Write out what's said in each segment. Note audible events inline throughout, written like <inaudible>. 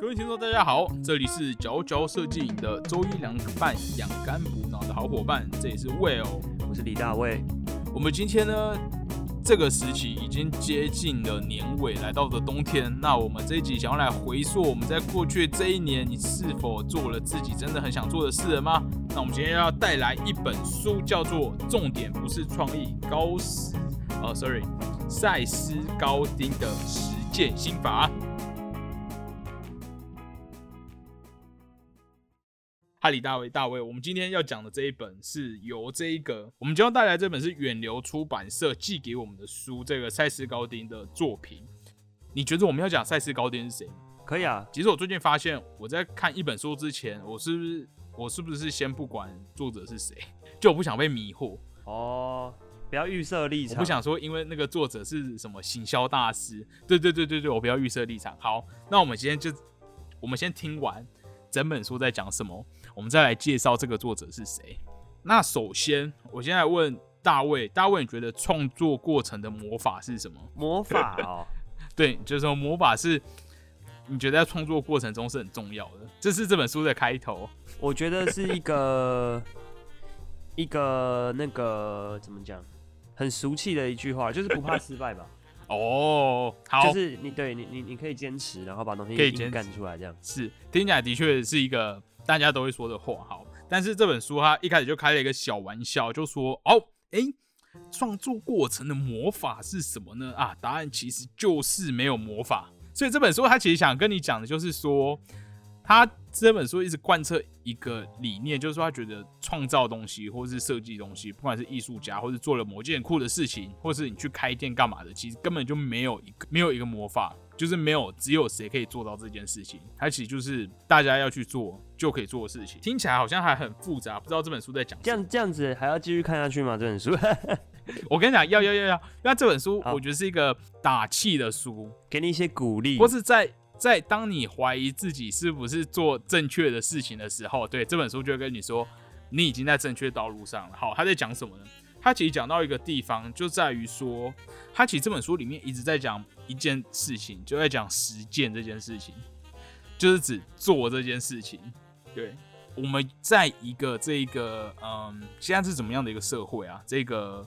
各位听众，大家好，这里是佼佼设计营的周一凉拌养肝补脑的好伙伴，这里是 Will，我是李大卫。我们今天呢，这个时期已经接近了年尾，来到了冬天。那我们这一集想要来回溯我们在过去这一年，你是否做了自己真的很想做的事了吗？那我们今天要带来一本书，叫做《重点不是创意高斯》，呃，sorry，赛斯高丁的实践心法。哈里大卫，大卫，我们今天要讲的这一本是由这一个，我们将要带来这本是远流出版社寄给我们的书，这个赛斯高丁的作品。你觉得我们要讲赛斯高丁是谁？可以啊。其实我最近发现，我在看一本书之前，我是不是我是不是先不管作者是谁，就我不想被迷惑哦，不要预设立场。我不想说，因为那个作者是什么行销大师，对对对对对，我不要预设立场。好，那我们今天就我们先听完整本书在讲什么。我们再来介绍这个作者是谁。那首先，我先来问大卫，大卫，你觉得创作过程的魔法是什么？<laughs> 魔法哦，对，就是说魔法是你觉得在创作过程中是很重要的。这是这本书的开头。我觉得是一个 <laughs> 一个那个怎么讲，很俗气的一句话，就是不怕失败吧。<laughs> 哦，好，就是你对你你你可以坚持，然后把东西可以干出来，这样是听起来的确是一个。大家都会说的话，好，但是这本书它一开始就开了一个小玩笑，就说哦，哎，创作过程的魔法是什么呢？啊，答案其实就是没有魔法。所以这本书它其实想跟你讲的就是说，他这本书一直贯彻一个理念，就是说他觉得创造东西或是设计东西，不管是艺术家或是做了某件酷的事情，或是你去开店干嘛的，其实根本就没有一个没有一个魔法。就是没有，只有谁可以做到这件事情。它其实就是大家要去做就可以做的事情。听起来好像还很复杂，不知道这本书在讲。这样这样子还要继续看下去吗？这本书？<laughs> 我跟你讲，要要要要。那这本书我觉得是一个打气的书，给你一些鼓励，或是在在当你怀疑自己是不是做正确的事情的时候，对这本书就会跟你说，你已经在正确道路上了。好，他在讲什么呢？他其实讲到一个地方，就在于说，他其实这本书里面一直在讲一件事情，就在讲实践这件事情，就是指做这件事情。对，我们在一个这个嗯，现在是怎么样的一个社会啊？这个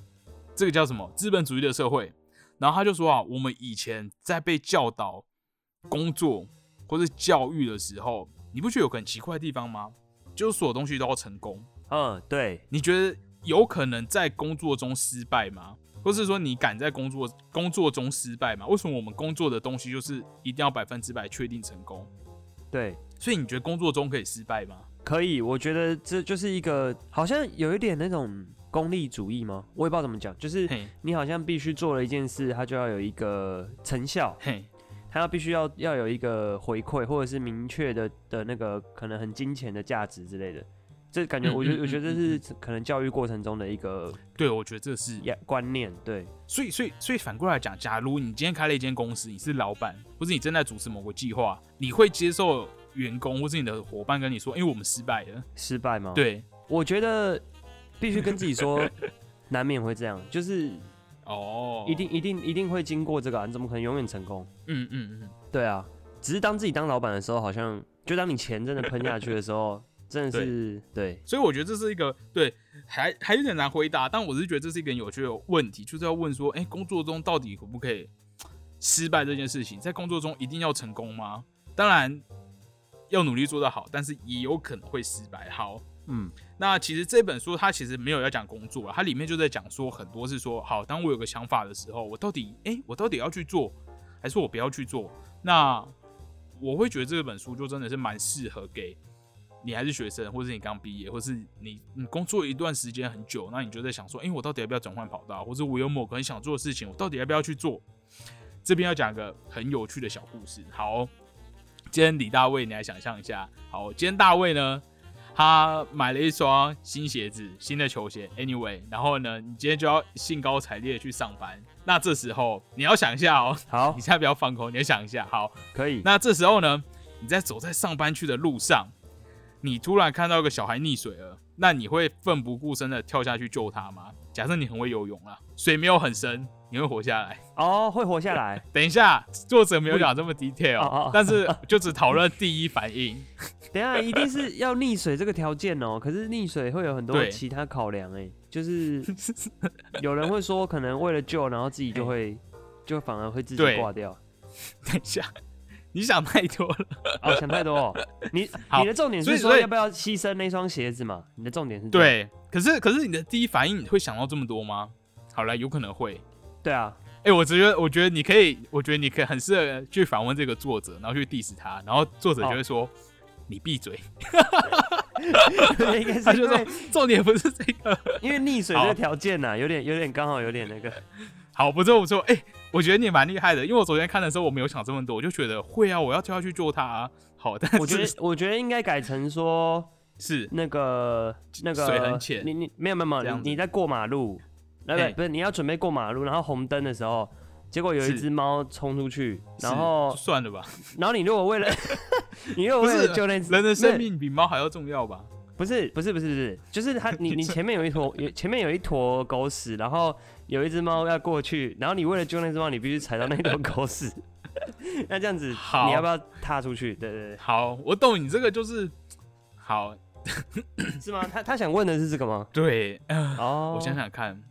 这个叫什么资本主义的社会？然后他就说啊，我们以前在被教导工作或是教育的时候，你不觉得有很奇怪的地方吗？就是所有东西都要成功。嗯，对，你觉得？有可能在工作中失败吗？或是说你敢在工作工作中失败吗？为什么我们工作的东西就是一定要百分之百确定成功？对，所以你觉得工作中可以失败吗？可以，我觉得这就是一个好像有一点那种功利主义吗？我也不知道怎么讲，就是你好像必须做了一件事，它就要有一个成效，它要必须要要有一个回馈，或者是明确的的那个可能很金钱的价值之类的。这感觉，我觉得，我觉得这是可能教育过程中的一个，对，我觉得这是观念，对。所以，所以，所以反过来讲，假如你今天开了一间公司，你是老板，或是你正在主持某个计划，你会接受员工或是你的伙伴跟你说，因为我们失败了，失败吗？对，我觉得必须跟自己说，<laughs> 难免会这样，就是哦，一定，一定，一定会经过这个，你怎么可能永远成功？嗯嗯嗯，对啊，只是当自己当老板的时候，好像就当你钱真的喷下去的时候。<laughs> 真的是对，所以我觉得这是一个对，还还有点难回答。但我是觉得这是一个有趣的问题，就是要问说，哎，工作中到底可不可以失败这件事情，在工作中一定要成功吗？当然要努力做得好，但是也有可能会失败。好，嗯，那其实这本书它其实没有要讲工作，它里面就在讲说很多是说，好，当我有个想法的时候，我到底，哎，我到底要去做，还是我不要去做？那我会觉得这本书就真的是蛮适合给。你还是学生，或者你刚毕业，或是你你工作一段时间很久，那你就在想说，哎，我到底要不要转换跑道，或者我有某个很想做的事情，我到底要不要去做？这边要讲个很有趣的小故事。好，今天李大卫，你来想象一下。好，今天大卫呢，他买了一双新鞋子，新的球鞋。Anyway，然后呢，你今天就要兴高采烈去上班。那这时候你要想一下哦，好，<laughs> 你现在不要放空，你要想一下。好，可以。那这时候呢，你在走在上班去的路上。你突然看到一个小孩溺水了，那你会奋不顾身的跳下去救他吗？假设你很会游泳啊，水没有很深，你会活下来？哦，会活下来。<laughs> 等一下，作者没有讲这么 detail，但是 <laughs> 就只讨论第一反应。<laughs> 等下，一定是要溺水这个条件哦。可是溺水会有很多其他考量，哎，就是有人会说，可能为了救，然后自己就会，就反而会自己挂掉。等一下。你想太多了，哦，想太多。哦。你 <laughs> 你的重点是说要不要牺牲那双鞋子嘛？你的重点是对，可是可是你的第一反应会想到这么多吗？好了，有可能会。对啊，哎，我觉得我觉得你可以，我觉得你可以很适合去访问这个作者，然后去 diss 他，然后作者就会说你闭嘴。<laughs> 应该是说重点不是这个，因为溺水这个条件呐，有点有点刚好有点那个。<laughs> 好，不错不错，哎。我觉得你蛮厉害的，因为我昨天看的时候我没有想这么多，我就觉得会啊，我要跳下去救他啊。好，但我觉得 <laughs> 我觉得应该改成说，是那个那个水很浅，你你没有没有没有，你在过马路，那个不是你要准备过马路，然后红灯的时候，结果有一只猫冲出去，然后算了吧。然后你如果为了 <laughs> 你如果为了救那只人的生命比猫还要重要吧？不是不是不是不是，就是它你你前面有一坨有前面有一坨狗屎，然后有一只猫要过去，然后你为了救那只猫，你必须踩到那坨狗屎。<laughs> 那这样子，你要不要踏出去？对对对。好，我懂你这个就是好，<coughs> 是吗？他他想问的是这个吗？对，哦，我想想看，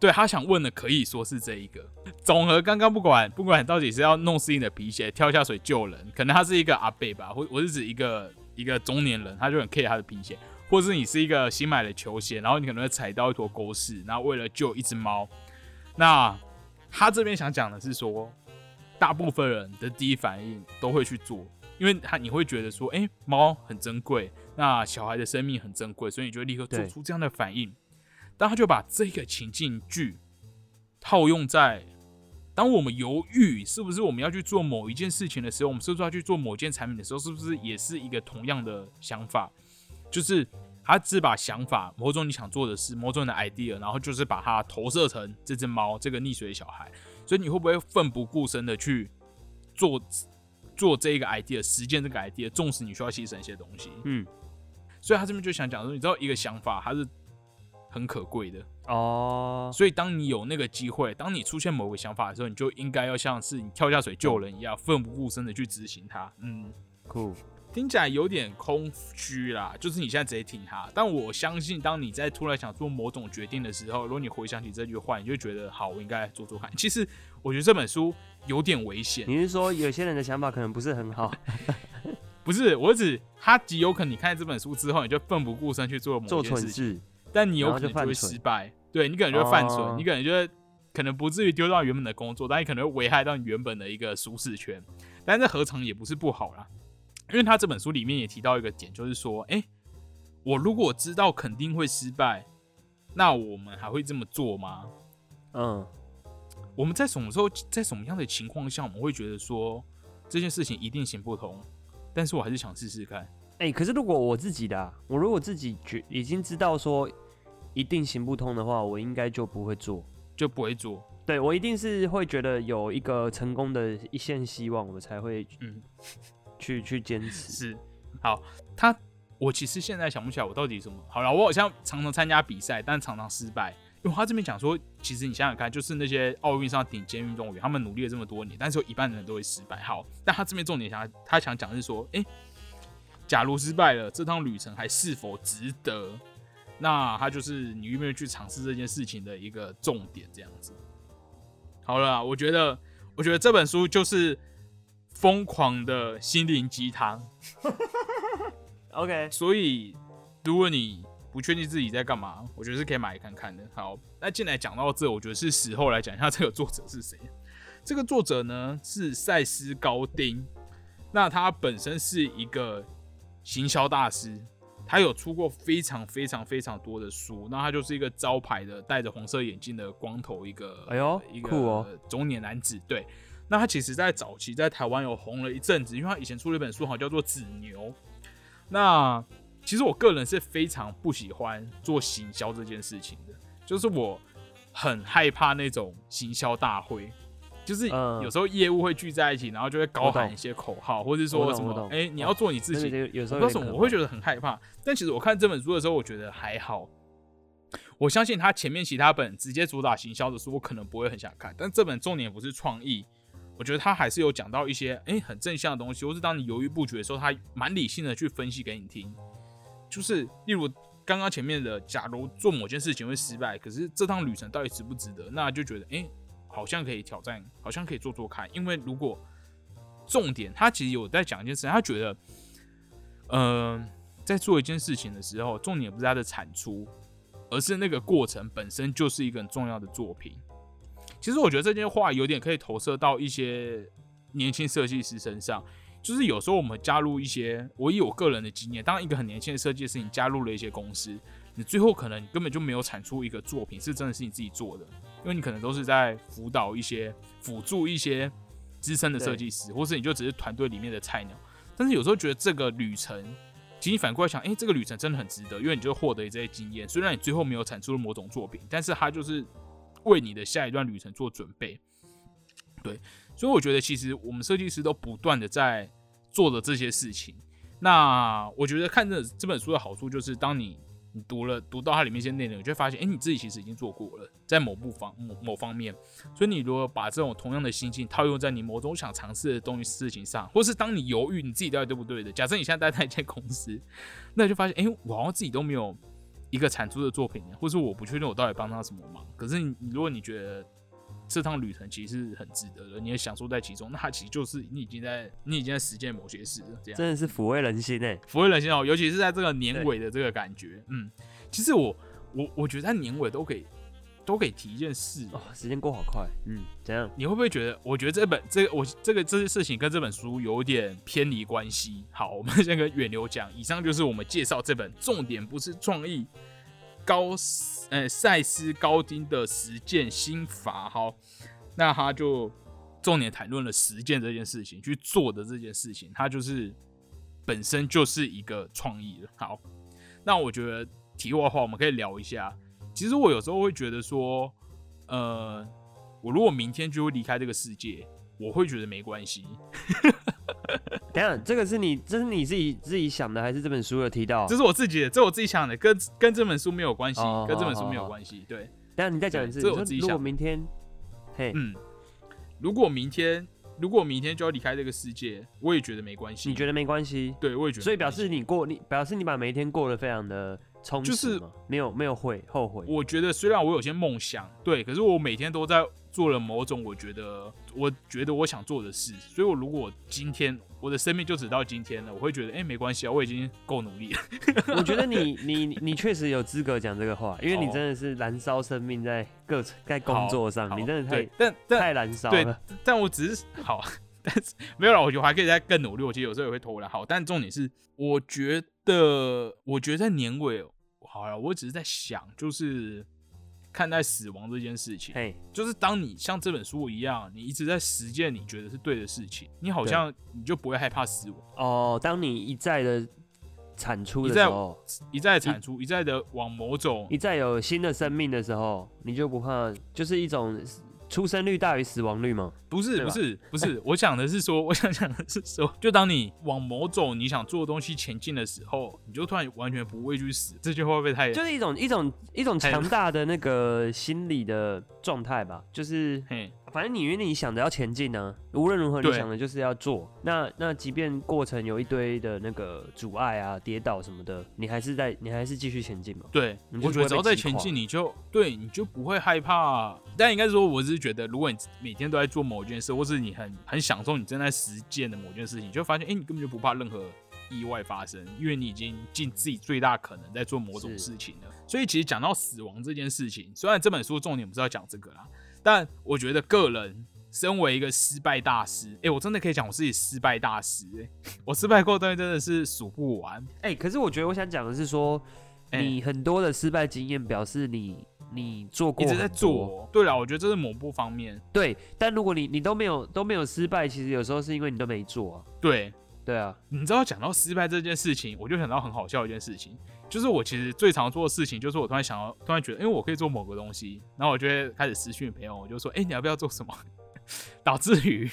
对他想问的可以说是这一个。总和刚刚不管不管到底是要弄湿你的皮鞋跳下水救人，可能他是一个阿贝吧，或我是指一个。一个中年人，他就很 care 他的皮鞋，或者是你是一个新买的球鞋，然后你可能会踩到一坨狗屎，然后为了救一只猫，那他这边想讲的是说，大部分人的第一反应都会去做，因为他你会觉得说，哎，猫很珍贵，那小孩的生命很珍贵，所以你就立刻做出这样的反应，但他就把这个情境剧套用在。当我们犹豫是不是我们要去做某一件事情的时候，我们是不是要去做某件产品的时候，是不是也是一个同样的想法？就是他只把想法，某种你想做的事，某种的 idea，然后就是把它投射成这只猫，这个溺水的小孩。所以你会不会奋不顾身的去做做这一个 idea，实践这个 idea，纵使你需要牺牲一些东西？嗯。所以他这边就想讲说，你知道一个想法，它是很可贵的。哦，所以当你有那个机会，当你出现某个想法的时候，你就应该要像是你跳下水救人一样，奋不顾身的去执行它。嗯，酷，听起来有点空虚啦。就是你现在直接听它，但我相信，当你在突然想做某种决定的时候，如果你回想起这句话，你就觉得好，我应该做做看。其实我觉得这本书有点危险。你是说有些人的想法可能不是很好？<laughs> 不是，我指他极有可能你看这本书之后，你就奋不顾身去做某件事情。但你有可能就会失败，对你可能就会犯蠢，你可能就会可能不至于丢到原本的工作，但你可能会危害到你原本的一个舒适圈。但这何尝也不是不好啦？因为他这本书里面也提到一个点，就是说，哎，我如果知道肯定会失败，那我们还会这么做吗？嗯，我们在什么时候，在什么样的情况下，我们会觉得说这件事情一定行不通？但是我还是想试试看。哎，可是如果我自己的，我如果自己觉已经知道说。一定行不通的话，我应该就不会做，就不会做。对我一定是会觉得有一个成功的一线希望，我才会嗯去去坚持。是，好，他我其实现在想不起来我到底什么。好了，我好像常常参加比赛，但常常失败。因为他这边讲说，其实你想想看，就是那些奥运上顶尖运动员，他们努力了这么多年，但是有一半的人都会失败。好，但他这边重点想他想讲是说，哎，假如失败了，这趟旅程还是否值得？那他就是你愿不愿意去尝试这件事情的一个重点，这样子。好了，我觉得，我觉得这本书就是疯狂的心灵鸡汤。<laughs> OK，所以如果你不确定自己在干嘛，我觉得是可以买来看看的。好，那进来讲到这，我觉得是时候来讲一下这个作者是谁。这个作者呢是赛斯高丁，那他本身是一个行销大师。他有出过非常非常非常多的书，那他就是一个招牌的戴着红色眼镜的光头一个，哎呦，一个中年男子。对，那他其实在早期在台湾有红了一阵子，因为他以前出了一本书，好叫做《紫牛》。那其实我个人是非常不喜欢做行销这件事情的，就是我很害怕那种行销大会，就是有时候业务会聚在一起，然后就会高喊一些口号，或者说什么，哎，你要做你自己。有时候，我会觉得很害怕。但其实我看这本书的时候，我觉得还好。我相信他前面其他本直接主打行销的书，我可能不会很想看。但这本重点不是创意，我觉得他还是有讲到一些哎很正向的东西，或是当你犹豫不决的时候，他蛮理性的去分析给你听。就是例如刚刚前面的，假如做某件事情会失败，可是这趟旅程到底值不值得？那就觉得哎。好像可以挑战，好像可以做做看。因为如果重点，他其实有在讲一件事，他觉得，嗯，在做一件事情的时候，重点不是它的产出，而是那个过程本身就是一个很重要的作品。其实我觉得这件话有点可以投射到一些年轻设计师身上，就是有时候我们加入一些，我以我个人的经验，当一个很年轻的设计师，你加入了一些公司。你最后可能你根本就没有产出一个作品，是真的是你自己做的，因为你可能都是在辅导一些、辅助一些资深的设计师，或是你就只是团队里面的菜鸟。但是有时候觉得这个旅程，其实反过来想，哎，这个旅程真的很值得，因为你就获得这些经验。虽然你最后没有产出了某种作品，但是它就是为你的下一段旅程做准备。对，所以我觉得其实我们设计师都不断的在做的这些事情。那我觉得看这这本书的好处就是，当你你读了读到它里面一些内容，你就会发现，哎，你自己其实已经做过了，在某部方某某方面。所以你如果把这种同样的心境套用在你某种想尝试的东西事情上，或是当你犹豫你自己到底对不对的，假设你现在待在一间公司，那就发现，哎，我好像自己都没有一个产出的作品，或是我不确定我到底帮他什么忙。可是你如果你觉得，这趟旅程其实是很值得的，你也享受在其中。那其实就是你已经在你已经在实践某些事了，这样真的是抚慰人心诶，抚慰人心哦。尤其是在这个年尾的这个感觉，嗯，其实我我我觉得在年尾都可以都可以提一件事哦。时间过好快，嗯，怎样？你会不会觉得？我觉得这本这个我这个这些事情跟这本书有点偏离关系。好，我们先跟远流讲，以上就是我们介绍这本，重点不是创意。高呃赛斯高丁的实践心法，好，那他就重点谈论了实践这件事情，去做的这件事情，它就是本身就是一个创意了。好，那我觉得题外话，我们可以聊一下。其实我有时候会觉得说，呃，我如果明天就会离开这个世界，我会觉得没关系。<laughs> 等下，这个是你，这是你自己自己想的，还是这本书有提到？这是我自己的，这我自己想的，跟跟这本书没有关系，跟这本书没有关系。对，等下你再讲一次。这我自己想。如果明天，嘿，嗯，如果明天，如果明天就要离开这个世界，我也觉得没关系。你觉得没关系？对，我也觉得。所以表示你过，你表示你把每一天过得非常的充实，就是没有没有会后悔。我觉得虽然我有些梦想，对，可是我每天都在。做了某种我觉得我觉得我想做的事，所以我如果今天我的生命就只到今天了，我会觉得哎没关系啊，我已经够努力了。我觉得 <laughs> 你你你确实有资格讲这个话，因为你真的是燃烧生命在各在工作上，你真的太但太燃烧了。但我只是好，但是没有了，我觉得还可以再更努力。我其实有时候也会偷懒。好，但重点是，我觉得我觉得在年尾，好呀，我只是在想，就是。看待死亡这件事情，嘿，就是当你像这本书一样，你一直在实践你觉得是对的事情，你好像你就不会害怕死亡哦。当你一再的产出的时候，一再产出，一再的往某种，一再有新的生命的时候，你就不怕，就是一种。出生率大于死亡率吗？不是，不是，不是。<laughs> 我想的是说，<laughs> 我想讲的是说，就当你往某种你想做的东西前进的时候，你就突然完全不畏惧死。这句话会不会太？就是一种一种一种强大的那个心理的状态吧。就是，嘿，反正你因为你想着要前进呢，无论如何你想的就是要做。那那即便过程有一堆的那个阻碍啊、跌倒什么的，你还是在你还是继续前进嘛。对，我觉得只要在前进，你就对，你就不会害怕。但应该说，我是觉得，如果你每天都在做某件事，或是你很很享受你正在实践的某件事情，你就发现，哎，你根本就不怕任何意外发生，因为你已经尽自己最大可能在做某种事情了。所以，其实讲到死亡这件事情，虽然这本书重点不是要讲这个啦，但我觉得个人身为一个失败大师，哎，我真的可以讲我自己失败大师，哎，<laughs> 我失败过东西真的是数不完。哎，可是我觉得我想讲的是说，你很多的失败经验表示你。你做过一直在做，对了，我觉得这是某部方面。对，但如果你你都没有都没有失败，其实有时候是因为你都没做。对，对啊。你知道讲到失败这件事情，我就想到很好笑一件事情，就是我其实最常做的事情，就是我突然想到，突然觉得，因为我可以做某个东西，然后我就会开始私讯朋友，我就说，哎，你要不要做什么？<laughs> 导致于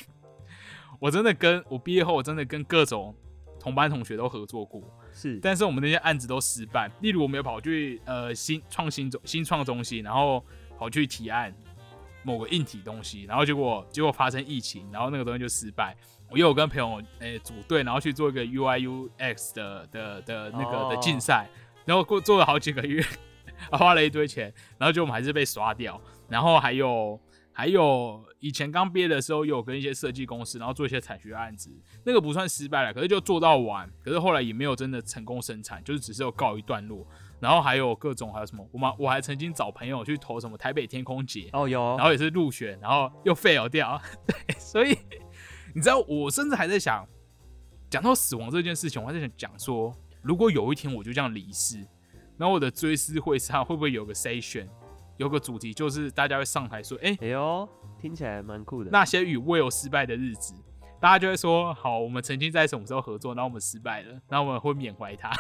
我真的跟我毕业后，我真的跟各种同班同学都合作过，是，但是我们那些案子都失败。例如，我们有跑去呃新创新中新创中心，然后跑去提案某个硬体东西，然后结果结果发生疫情，然后那个东西就失败。我又有跟朋友诶组队，然后去做一个 UIUX 的的的那个的竞赛，然后过做了好几个月，花了一堆钱，然后就我们还是被刷掉。然后还有还有以前刚毕业的时候，有跟一些设计公司，然后做一些产学案子，那个不算失败了，可是就做到完，可是后来也没有真的成功生产，就是只是有告一段落。然后还有各种还有什么，我们我还曾经找朋友去投什么台北天空节哦有，然后也是入选，然后又 fail 掉，<laughs> 对，所以。你知道，我甚至还在想，讲到死亡这件事情，我还在想讲说，如果有一天我就这样离世，然后我的追思会上会不会有个 session，有个主题，就是大家会上台说，哎，哎呦，听起来蛮酷的。那些与 Will 失败的日子，大家就会说，好，我们曾经在什么时候合作，然后我们失败了，然后我们会缅怀他。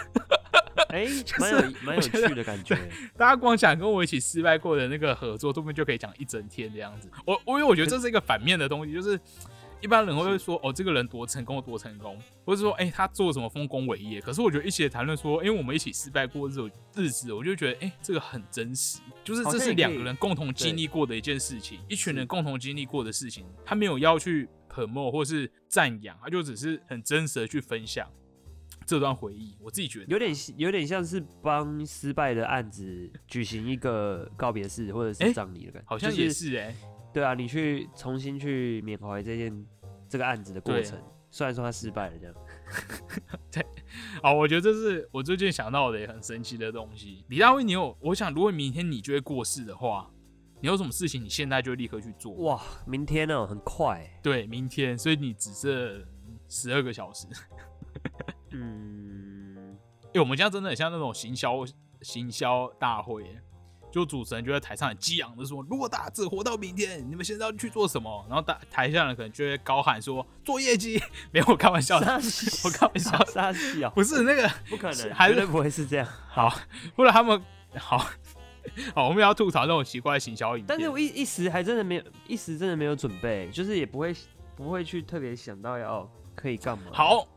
哎，<laughs> 蛮有蛮有趣的感觉。大家光想跟我一起失败过的那个合作，这边就可以讲一整天这样子。我我因为我觉得这是一个反面的东西，就是。一般人会说哦，这个人多成功多成功，或者说哎，他做什么丰功伟业。可是我觉得一起谈论说，因为，我们一起失败过这种日子，我就觉得哎，这个很真实，就是这是两个人共同经历过的一件事情，一群人共同经历过的事情。他没有要去 promote 或是赞扬，他就只是很真实的去分享这段回忆。我自己觉得有点有点像是帮失败的案子举行一个告别式或者是葬礼的感觉，好像也是哎。对啊，你去重新去缅怀这件这个案子的过程，虽然说他失败了，这样。<laughs> 对，好，我觉得这是我最近想到的也很神奇的东西。李大卫，你有？我想，如果明天你就会过世的话，你有什么事情？你现在就立刻去做？哇，明天呢？很快。对，明天，所以你只剩十二个小时。嗯，哎，我们现在真的很像那种行销行销大会。就主持人就在台上很激昂的说：“如果大家只活到明天，你们现在要去做什么？”然后大台下人可能就会高喊说：“做业绩。<laughs> ”没有，我开玩笑的，我开玩笑，杀气啊！不是那个，不可能，还是不会是这样。好，或者他们好好，我们要吐槽那种奇怪的行销影片。但是我一一时还真的没有，一时真的没有准备，就是也不会不会去特别想到要可以干嘛。好。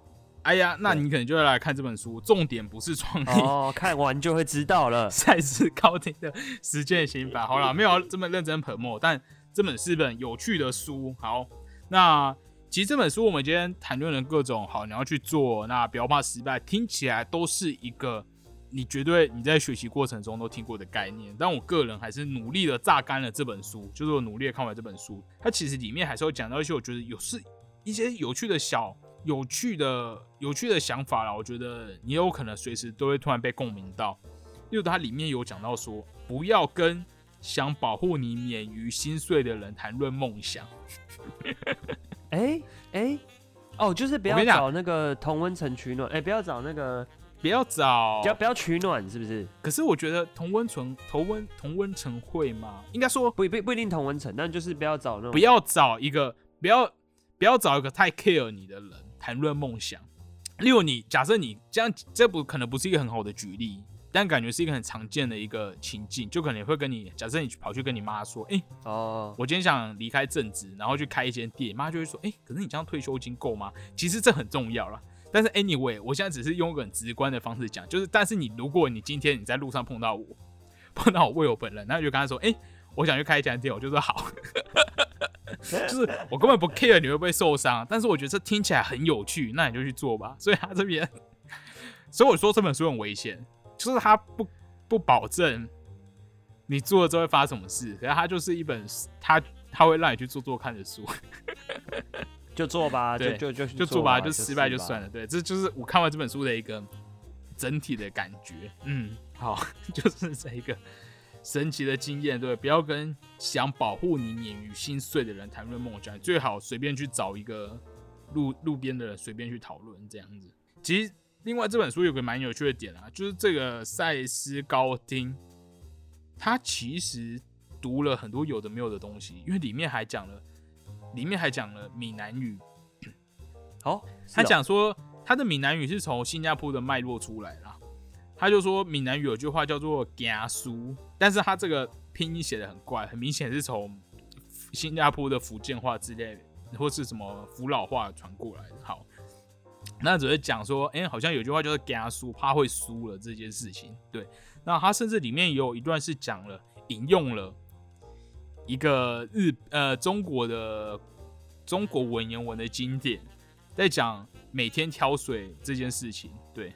哎呀，那你可能就会来看这本书，重点不是创意哦，看完就会知道了。<laughs> 赛事高听的实践刑法，好了，没有这么认真捧墨，但这本是本有趣的书。好，那其实这本书我们今天谈论了各种好，你要去做，那不要怕失败，听起来都是一个你绝对你在学习过程中都听过的概念。但我个人还是努力的榨干了这本书，就是我努力的看完这本书，它其实里面还是会讲到一些我觉得有是一些有趣的小。有趣的、有趣的想法啦，我觉得你有可能随时都会突然被共鸣到。因为它里面有讲到说，不要跟想保护你免于心碎的人谈论梦想。<laughs> 哎哎，哦，就是不要找那个同温层取暖，哎，不要找那个，不要找，不要不要取暖，是不是？可是我觉得同温层、同温同温层会吗？应该说不不不一定同温层，但就是不要找那种，不要找一个，不要不要找一个太 care 你的人。谈论梦想，例如你假设你这样，这不可能不是一个很好的举例，但感觉是一个很常见的一个情境，就可能会跟你假设你跑去跟你妈说，哎，哦，我今天想离开正职，然后去开一间店，妈就会说，哎，可是你这样退休金够吗？其实这很重要了，但是 anyway，我现在只是用一个很直观的方式讲，就是但是你如果你今天你在路上碰到我，碰到我为我本人，那就跟他说，哎，我想去开一家店，我就说好。<laughs> 就是我根本不 care 你会不会受伤，但是我觉得这听起来很有趣，那你就去做吧。<laughs> 所以他这边，所以我说这本书很危险，就是他不不保证你做了之后会发生什么事，可是他就是一本他他会让你去做做看的书，就做吧，就就就就做吧，就失败就算了。对，这就是我看完这本书的一个整体的感觉。嗯，好，<laughs> 就是这一个。神奇的经验，对，不要跟想保护你免于心碎的人谈论梦想，最好随便去找一个路路边的人随便去讨论这样子。其实，另外这本书有个蛮有趣的点啊，就是这个赛斯高汀，他其实读了很多有的没有的东西，因为里面还讲了，里面还讲了闽南语。好，他讲说他的闽南语是从新加坡的脉络出来了。他就说闽南语有句话叫做“行书”，但是他这个拼音写的很怪，很明显是从新加坡的福建话之类的，或是什么福佬话传过来的。好，那只是讲说，哎，好像有句话就是“他输，怕会输了”这件事情。对，那他甚至里面有一段是讲了，引用了一个日呃中国的中国文言文的经典，在讲每天挑水这件事情。对，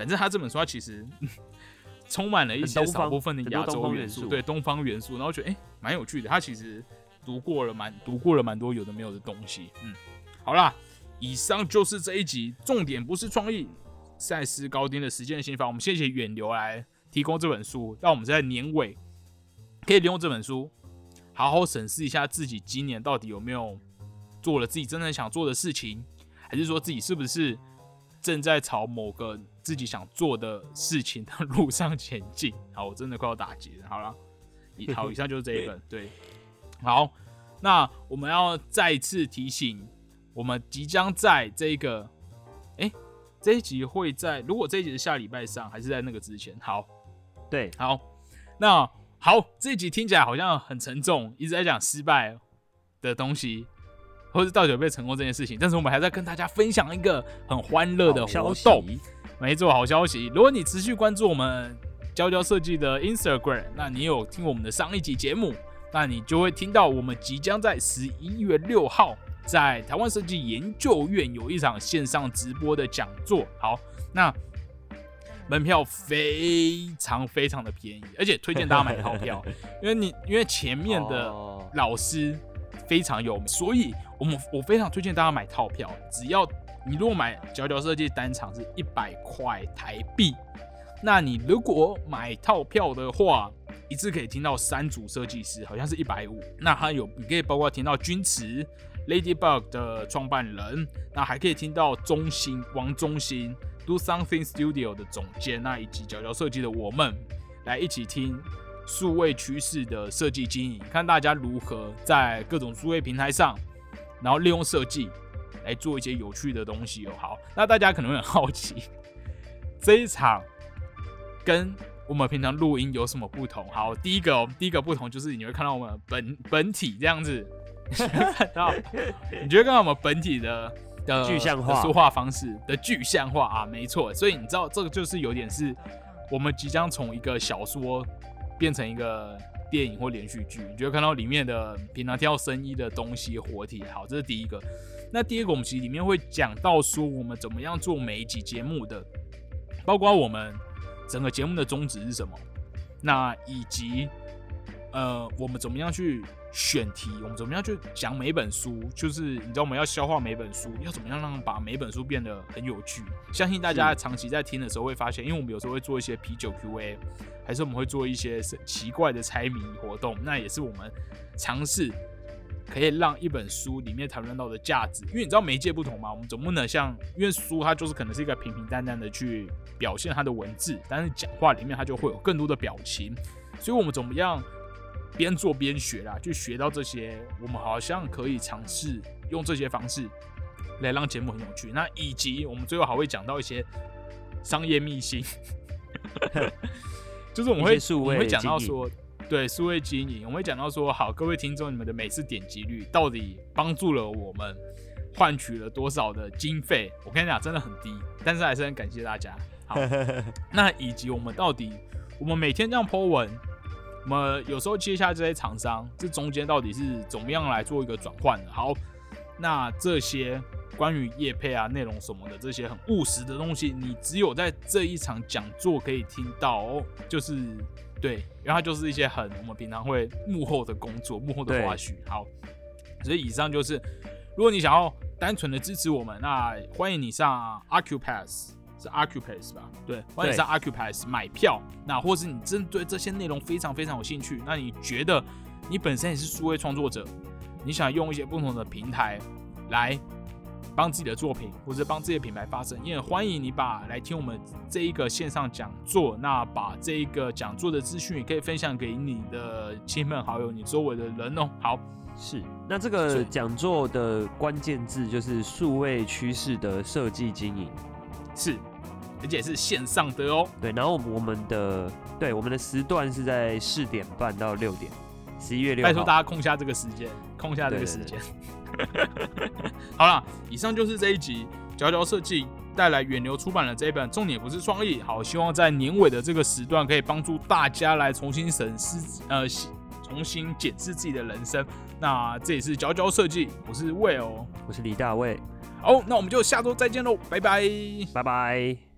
反正他这本书他其实。<laughs> 充满了一些少部分的亚洲元素，对东方元素，然后觉得哎蛮有趣的。他其实读过了蛮读过了蛮多有的没有的东西。嗯，好啦，以上就是这一集，重点不是创意赛斯高丁的实践心法。我们谢谢远流来提供这本书，让我们在年尾可以利用这本书好好审视一下自己今年到底有没有做了自己真正想做的事情，还是说自己是不是正在朝某个。自己想做的事情的路上前进。<laughs> 好，我真的快要打结了。好了，好，以上就是这一本。<laughs> 对，好，那我们要再次提醒，我们即将在这个，哎，这一集会在，如果这一集是下礼拜上，还是在那个之前？好，对，好，那好，这一集听起来好像很沉重，一直在讲失败的东西，或者到底有没有成功这件事情。但是我们还在跟大家分享一个很欢乐的活动。没错，好消息！如果你持续关注我们娇娇设计的 Instagram，那你有听我们的上一集节目，那你就会听到我们即将在十一月六号在台湾设计研究院有一场线上直播的讲座。好，那 <laughs> 门票非常非常的便宜，而且推荐大家买套票，因为你因为前面的老师非常有名，所以我们我非常推荐大家买套票，只要。你如果买角角设计单场是一百块台币，那你如果买套票的话，一次可以听到三组设计师，好像是一百五。那还有你可以包括听到君池 Ladybug 的创办人，那还可以听到中兴王中兴 Do Something Studio 的总监，那以及角角设计的我们来一起听数位趋势的设计经营，看大家如何在各种数位平台上，然后利用设计。来做一些有趣的东西哦。好，那大家可能会很好奇，这一场跟我们平常录音有什么不同？好，第一个，第一个不同就是你会看到我们本本体这样子，看到，你觉得看到我们本体的的具象化说话方式的具象化啊？没错，所以你知道这个就是有点是我们即将从一个小说变成一个电影或连续剧，你就会看到里面的平常跳声音的东西活体。好，这是第一个。那第二个，我们其实里面会讲到说，我们怎么样做每一集节目的，包括我们整个节目的宗旨是什么，那以及呃，我们怎么样去选题，我们怎么样去讲每本书，就是你知道我们要消化每本书，要怎么样让把每本书变得很有趣。相信大家长期在听的时候会发现，因为我们有时候会做一些啤酒 Q&A，还是我们会做一些奇怪的猜谜活动，那也是我们尝试。可以让一本书里面谈论到的价值，因为你知道媒介不同嘛，我们总不能像，因为书它就是可能是一个平平淡淡的去表现它的文字，但是讲话里面它就会有更多的表情，所以我们怎么样边做边学啦，就学到这些，我们好像可以尝试用这些方式来让节目很有趣。那以及我们最后还会讲到一些商业秘辛，<laughs> 就是我们会我们会讲到说。对，数位经营，我们会讲到说，好，各位听众，你们的每次点击率到底帮助了我们，换取了多少的经费？我跟你讲，真的很低，但是还是很感谢大家。好，<laughs> 那以及我们到底，我们每天这样 po 文，我们有时候接下这些厂商，这中间到底是怎么样来做一个转换的？好，那这些关于业配啊、内容什么的这些很务实的东西，你只有在这一场讲座可以听到哦，就是。对，然后就是一些很我们平常会幕后的工作、幕后的花絮。好，所以以上就是，如果你想要单纯的支持我们，那欢迎你上 Acupass，是 Occupies 吧？对，欢迎上 Occupies 买票。那或是你真对这些内容非常非常有兴趣，那你觉得你本身也是数位创作者，你想用一些不同的平台来。帮自己的作品或者帮自己的品牌发声，也欢迎你把来听我们这一个线上讲座。那把这一个讲座的资讯也可以分享给你的亲朋好友、你周围的人哦。好，是那这个讲座的关键字就是数位趋势的设计经营，是，而且是线上的哦。对，然后我们的对我们的时段是在四点半到六点，十一月六，拜托大家空下这个时间，空下这个时间。<laughs> 好了，以上就是这一集佼佼设计带来远流出版的这一本《重点不是创意》。好，希望在年尾的这个时段可以帮助大家来重新审视，呃，重新检视自己的人生。那这也是佼佼设计，我是魏哦，我是李大卫。好，那我们就下周再见喽，拜拜，拜拜。